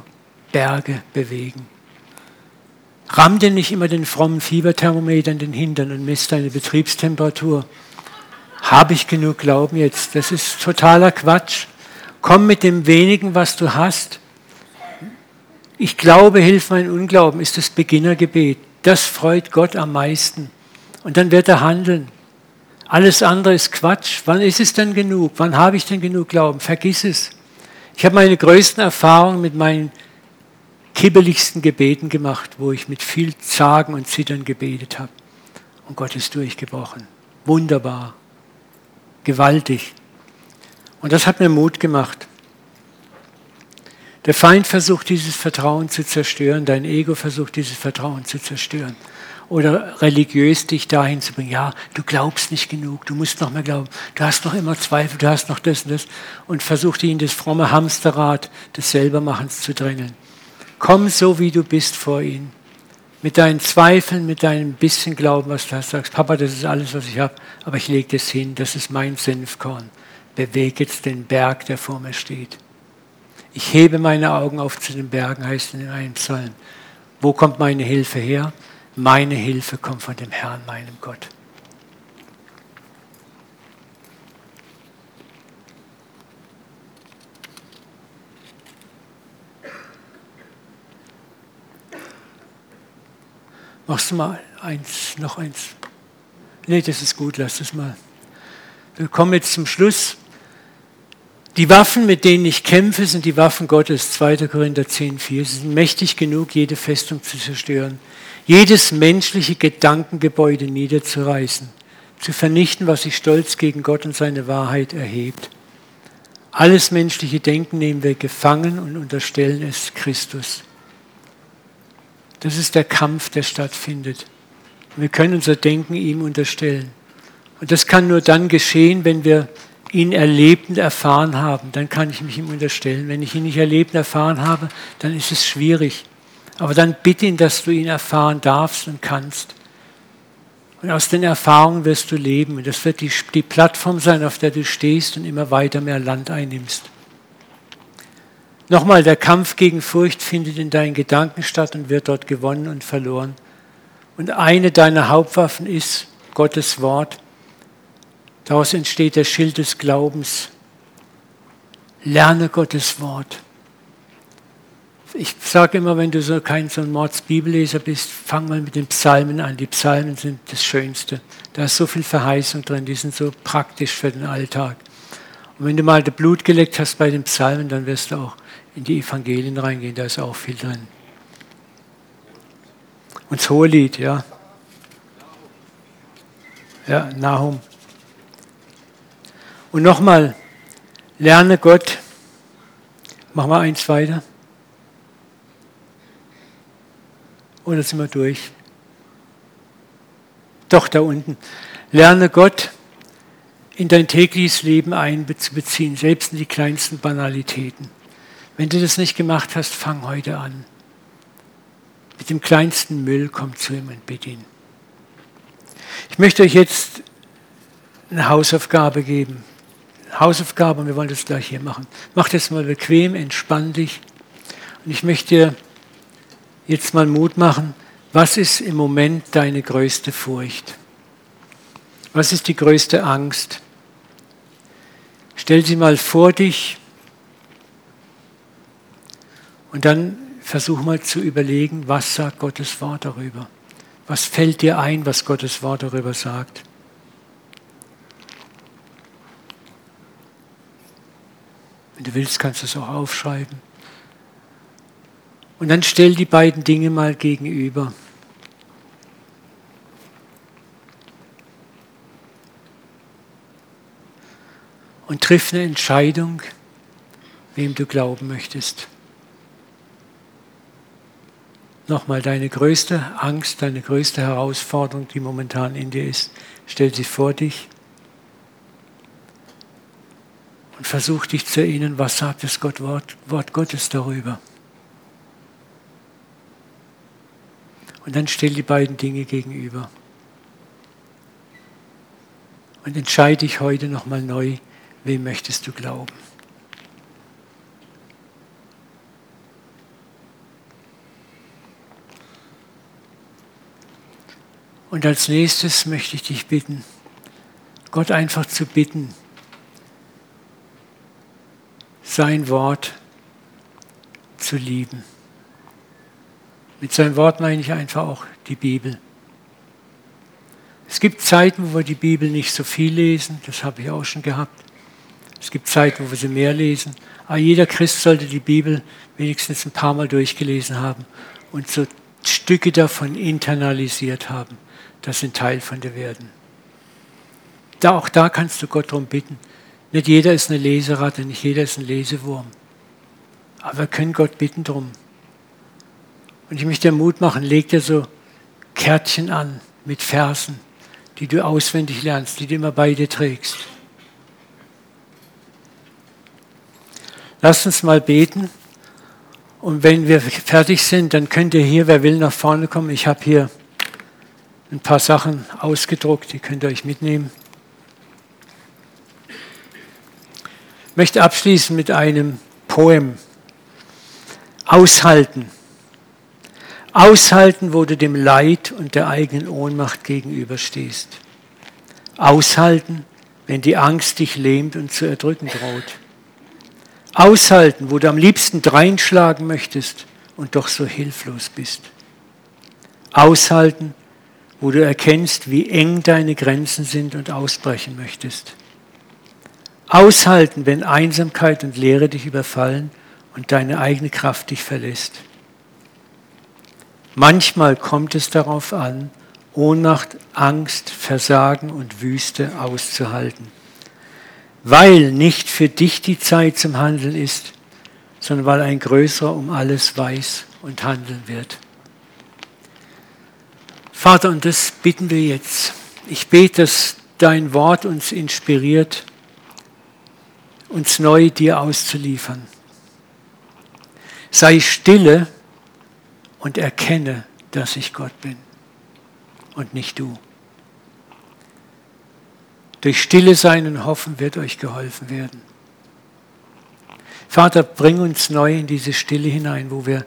Berge bewegen. Ramm dir nicht immer den frommen Fieberthermometer in den Hintern und misst deine Betriebstemperatur. Habe ich genug Glauben jetzt? Das ist totaler Quatsch. Komm mit dem wenigen, was du hast. Ich glaube, hilf mein Unglauben, ist das Beginnergebet. Das freut Gott am meisten. Und dann wird er handeln. Alles andere ist Quatsch. Wann ist es denn genug? Wann habe ich denn genug Glauben? Vergiss es. Ich habe meine größten Erfahrungen mit meinen kibbeligsten Gebeten gemacht, wo ich mit viel Zagen und Zittern gebetet habe. Und Gott ist durchgebrochen. Wunderbar gewaltig. Und das hat mir Mut gemacht. Der Feind versucht dieses Vertrauen zu zerstören, dein Ego versucht dieses Vertrauen zu zerstören. Oder religiös dich dahin zu bringen, ja, du glaubst nicht genug, du musst noch mehr glauben, du hast noch immer Zweifel, du hast noch das und das. Und versucht dich in das fromme Hamsterrad des Selbermachens zu drängeln. Komm so, wie du bist vor ihn. Mit deinen Zweifeln, mit deinem bisschen Glauben, was du hast, sagst, Papa, das ist alles, was ich habe, aber ich lege das hin, das ist mein Senfkorn. Bewege jetzt den Berg, der vor mir steht. Ich hebe meine Augen auf zu den Bergen, heißt in einem Psalm. Wo kommt meine Hilfe her? Meine Hilfe kommt von dem Herrn, meinem Gott. Machst du mal eins, noch eins? Nee, das ist gut, lass das mal. Wir kommen jetzt zum Schluss. Die Waffen, mit denen ich kämpfe, sind die Waffen Gottes, 2. Korinther 10, 4. Sie sind mächtig genug, jede Festung zu zerstören, jedes menschliche Gedankengebäude niederzureißen, zu vernichten, was sich stolz gegen Gott und seine Wahrheit erhebt. Alles menschliche Denken nehmen wir gefangen und unterstellen es Christus. Das ist der Kampf, der stattfindet. Wir können unser Denken ihm unterstellen. Und das kann nur dann geschehen, wenn wir ihn erlebt und erfahren haben, dann kann ich mich ihm unterstellen. Wenn ich ihn nicht erlebt und erfahren habe, dann ist es schwierig. Aber dann bitte ihn, dass du ihn erfahren darfst und kannst. Und aus den Erfahrungen wirst du leben. Und das wird die, die Plattform sein, auf der du stehst und immer weiter mehr Land einnimmst. Nochmal, der Kampf gegen Furcht findet in deinen Gedanken statt und wird dort gewonnen und verloren. Und eine deiner Hauptwaffen ist Gottes Wort. Daraus entsteht der Schild des Glaubens. Lerne Gottes Wort. Ich sage immer, wenn du so kein so ein Mordsbibelleser bist, fang mal mit den Psalmen an. Die Psalmen sind das Schönste. Da ist so viel Verheißung drin, die sind so praktisch für den Alltag. Und wenn du mal das Blut geleckt hast bei den Psalmen, dann wirst du auch in die Evangelien reingehen, da ist auch viel drin. Und das Hohelied, ja. Ja, Nahum. Und nochmal, lerne Gott. Machen wir eins weiter. Oder sind wir durch? Doch, da unten. Lerne Gott in dein tägliches Leben einzubeziehen, selbst in die kleinsten Banalitäten. Wenn du das nicht gemacht hast, fang heute an. Mit dem kleinsten Müll komm zu ihm und bitte ihn. Ich möchte euch jetzt eine Hausaufgabe geben. Hausaufgabe und wir wollen das gleich hier machen. Mach das mal bequem, entspann dich. Und ich möchte dir jetzt mal Mut machen. Was ist im Moment deine größte Furcht? Was ist die größte Angst? Stell sie mal vor dich und dann versuch mal zu überlegen, was sagt Gottes Wort darüber? Was fällt dir ein, was Gottes Wort darüber sagt? Wenn du willst, kannst du es auch aufschreiben. Und dann stell die beiden Dinge mal gegenüber. Und triff eine Entscheidung, wem du glauben möchtest. Nochmal, deine größte Angst, deine größte Herausforderung, die momentan in dir ist, stell sie vor dich und versuch dich zu erinnern, was sagt das Gott, Wort, Wort Gottes darüber. Und dann stell die beiden Dinge gegenüber. Und entscheide dich heute nochmal neu, wem möchtest du glauben. Und als nächstes möchte ich dich bitten, Gott einfach zu bitten, sein Wort zu lieben. Mit seinem Wort meine ich einfach auch die Bibel. Es gibt Zeiten, wo wir die Bibel nicht so viel lesen, das habe ich auch schon gehabt. Es gibt Zeiten, wo wir sie mehr lesen. Aber jeder Christ sollte die Bibel wenigstens ein paar Mal durchgelesen haben und so Stücke davon internalisiert haben, dass sie ein Teil von dir werden. Da, auch da kannst du Gott darum bitten, nicht jeder ist eine Leseratte, nicht jeder ist ein Lesewurm. Aber wir können Gott bitten drum. Und ich möchte dir Mut machen, leg dir so Kärtchen an mit Versen, die du auswendig lernst, die du immer bei dir trägst. Lass uns mal beten. Und wenn wir fertig sind, dann könnt ihr hier, wer will, nach vorne kommen. Ich habe hier ein paar Sachen ausgedruckt, die könnt ihr euch mitnehmen. Ich möchte abschließen mit einem Poem. Aushalten. Aushalten, wo du dem Leid und der eigenen Ohnmacht gegenüberstehst. Aushalten, wenn die Angst dich lähmt und zu erdrücken droht. Aushalten, wo du am liebsten dreinschlagen möchtest und doch so hilflos bist. Aushalten, wo du erkennst, wie eng deine Grenzen sind und ausbrechen möchtest. Aushalten, wenn Einsamkeit und Leere dich überfallen und deine eigene Kraft dich verlässt. Manchmal kommt es darauf an, Ohnmacht, Angst, Versagen und Wüste auszuhalten, weil nicht für dich die Zeit zum Handeln ist, sondern weil ein Größerer um alles weiß und handeln wird. Vater, und das bitten wir jetzt. Ich bete, dass dein Wort uns inspiriert, uns neu dir auszuliefern. Sei stille und erkenne, dass ich Gott bin und nicht du. Durch Stille sein und Hoffen wird euch geholfen werden. Vater, bring uns neu in diese Stille hinein, wo wir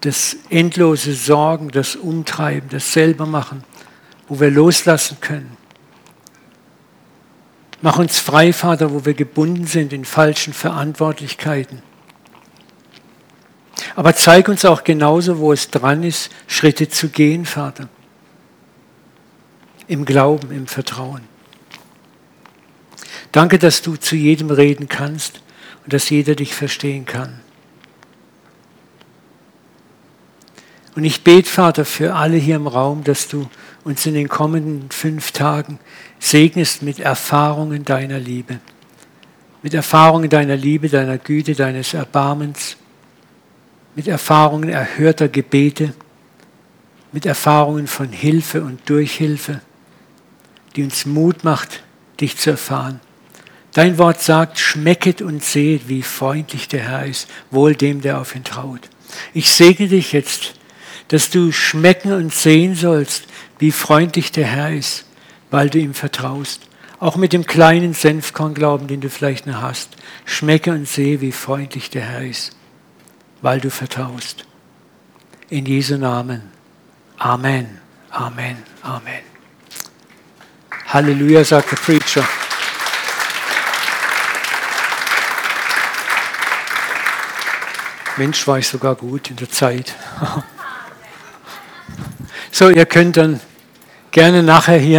das endlose Sorgen, das Umtreiben, das selber machen, wo wir loslassen können. Mach uns frei, Vater, wo wir gebunden sind in falschen Verantwortlichkeiten. Aber zeig uns auch genauso, wo es dran ist, Schritte zu gehen, Vater. Im Glauben, im Vertrauen. Danke, dass du zu jedem reden kannst und dass jeder dich verstehen kann. Und ich bete, Vater, für alle hier im Raum, dass du uns in den kommenden fünf Tagen segnest mit Erfahrungen deiner Liebe. Mit Erfahrungen deiner Liebe, deiner Güte, deines Erbarmens. Mit Erfahrungen erhörter Gebete. Mit Erfahrungen von Hilfe und Durchhilfe, die uns Mut macht, dich zu erfahren. Dein Wort sagt, schmecket und seht, wie freundlich der Herr ist, wohl dem, der auf ihn traut. Ich segne dich jetzt dass du schmecken und sehen sollst, wie freundlich der Herr ist, weil du ihm vertraust. Auch mit dem kleinen Senfkornglauben, den du vielleicht noch hast. Schmecke und sehe, wie freundlich der Herr ist, weil du vertraust. In Jesu Namen. Amen. Amen. Amen. Halleluja, sagt der Preacher. Mensch, war ich sogar gut in der Zeit. [laughs] So, ihr könnt dann gerne nachher hier